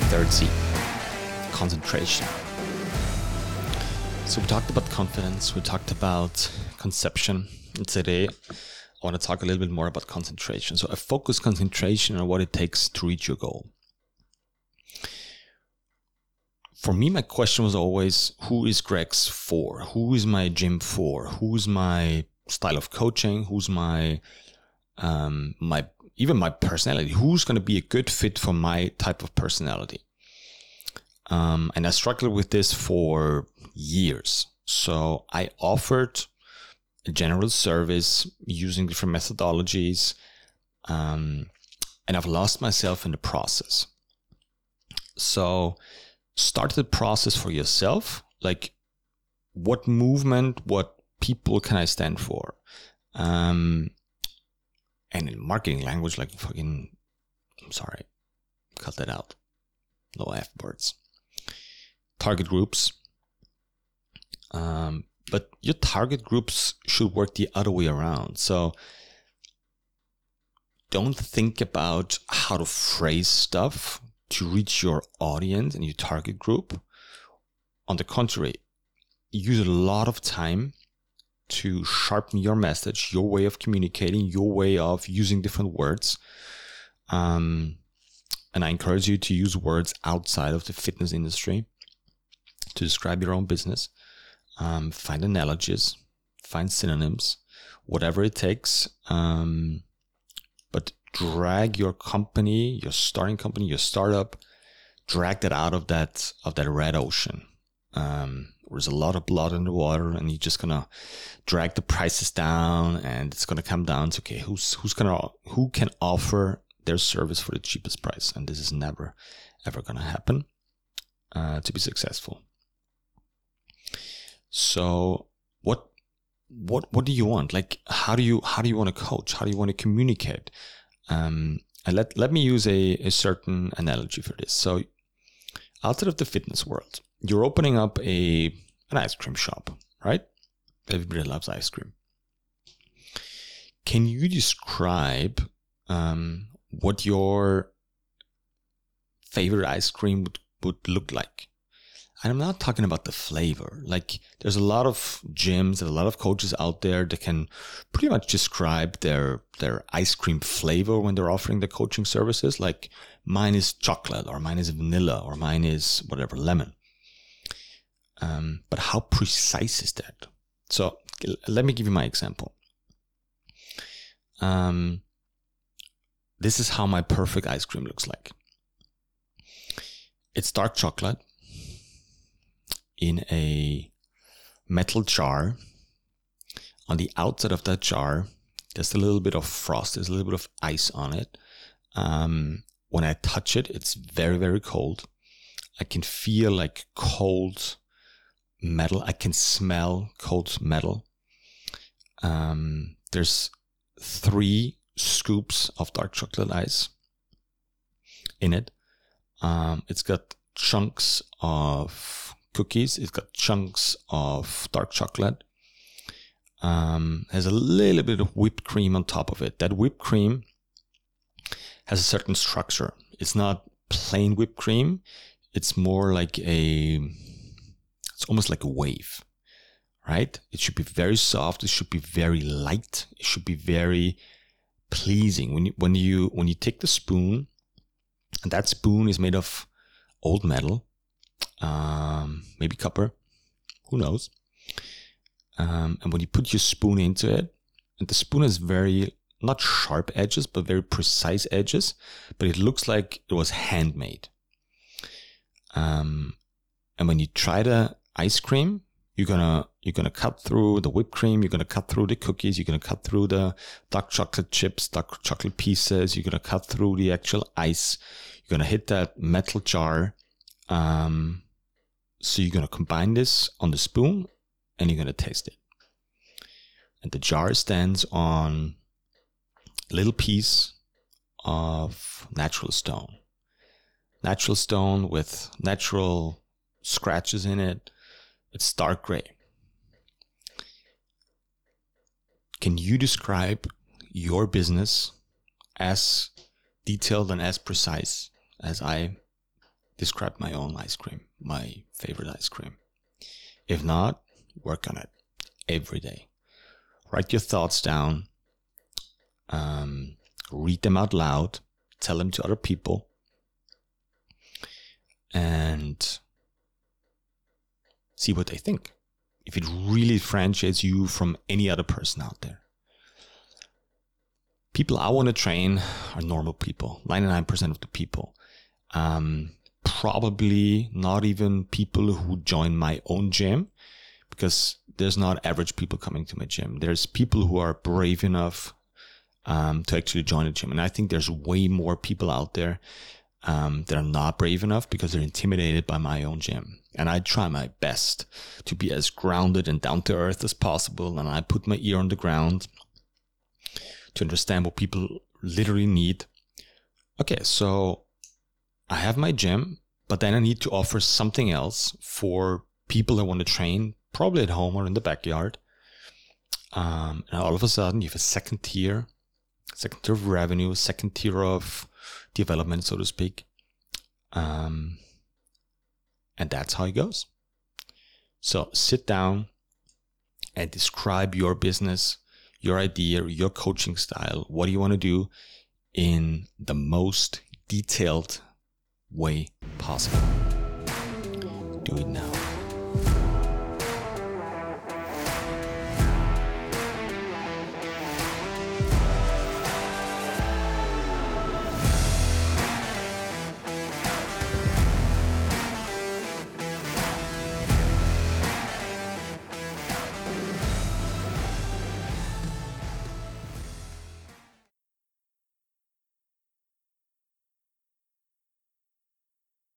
the third C, concentration. So we talked about confidence, we talked about conception, and today I want to talk a little bit more about concentration. So a focused concentration on what it takes to reach your goal. For me, my question was always who is Greg's for? Who is my gym for? Who's my style of coaching? Who's my um, my even my personality. Who's going to be a good fit for my type of personality? Um, and I struggled with this for years. So I offered a general service using different methodologies, um, and I've lost myself in the process. So start the process for yourself. Like, what movement, what people can I stand for? Um, and in marketing language, like fucking, I'm sorry, cut that out. No F words. Target groups. Um, but your target groups should work the other way around. So don't think about how to phrase stuff to reach your audience and your target group. On the contrary, use a lot of time to sharpen your message, your way of communicating, your way of using different words. Um, and I encourage you to use words outside of the fitness industry to describe your own business. Um, find analogies, find synonyms, whatever it takes. Um, but drag your company, your starting company, your startup, drag that out of that of that red ocean. Um, there's a lot of blood in the water and you're just gonna drag the prices down and it's gonna come down to okay who's who's gonna who can offer their service for the cheapest price? And this is never ever gonna happen uh, to be successful. So what what what do you want? Like how do you how do you want to coach? How do you want to communicate? Um, and let let me use a, a certain analogy for this. So outside of the fitness world you're opening up a an ice cream shop, right? Everybody loves ice cream. Can you describe um, what your favorite ice cream would, would look like? And I'm not talking about the flavor. Like, there's a lot of gyms, and a lot of coaches out there that can pretty much describe their their ice cream flavor when they're offering the coaching services. Like, mine is chocolate, or mine is vanilla, or mine is whatever lemon. Um, but how precise is that? So let me give you my example. Um, this is how my perfect ice cream looks like. It's dark chocolate in a metal jar. On the outside of that jar, there's a little bit of frost, there's a little bit of ice on it. Um, when I touch it, it's very, very cold. I can feel like cold metal. I can smell cold metal. Um, there's three scoops of dark chocolate ice in it. Um, it's got chunks of cookies. It's got chunks of dark chocolate. Um, has a little bit of whipped cream on top of it. That whipped cream has a certain structure. It's not plain whipped cream. It's more like a it's almost like a wave, right? It should be very soft. It should be very light. It should be very pleasing. When you, when you, when you take the spoon, and that spoon is made of old metal, um, maybe copper, who knows? Um, and when you put your spoon into it, and the spoon has very not sharp edges, but very precise edges, but it looks like it was handmade. Um, and when you try to ice cream, you're gonna you're gonna cut through the whipped cream, you're gonna cut through the cookies, you're gonna cut through the dark chocolate chips, dark chocolate pieces, you're gonna cut through the actual ice, you're gonna hit that metal jar. Um, so you're gonna combine this on the spoon and you're gonna taste it. And the jar stands on a little piece of natural stone. Natural stone with natural scratches in it, it's dark gray. Can you describe your business as detailed and as precise as I describe my own ice cream, my favorite ice cream. If not, work on it every day. Write your thoughts down, um, read them out loud, tell them to other people, and see what they think. If it really differentiates you from any other person out there. People I want to train are normal people, 99% of the people. Um, probably not even people who join my own gym because there's not average people coming to my gym. There's people who are brave enough um, to actually join a gym. And I think there's way more people out there um, that are not brave enough because they're intimidated by my own gym. And I try my best to be as grounded and down to earth as possible. And I put my ear on the ground to understand what people literally need. Okay, so I have my gym, but then I need to offer something else for people that want to train, probably at home or in the backyard. Um, and all of a sudden, you have a second tier, second tier of revenue, second tier of development, so to speak. Um, and that's how it goes. So sit down and describe your business, your idea, your coaching style. What do you want to do in the most detailed way possible? Do it now.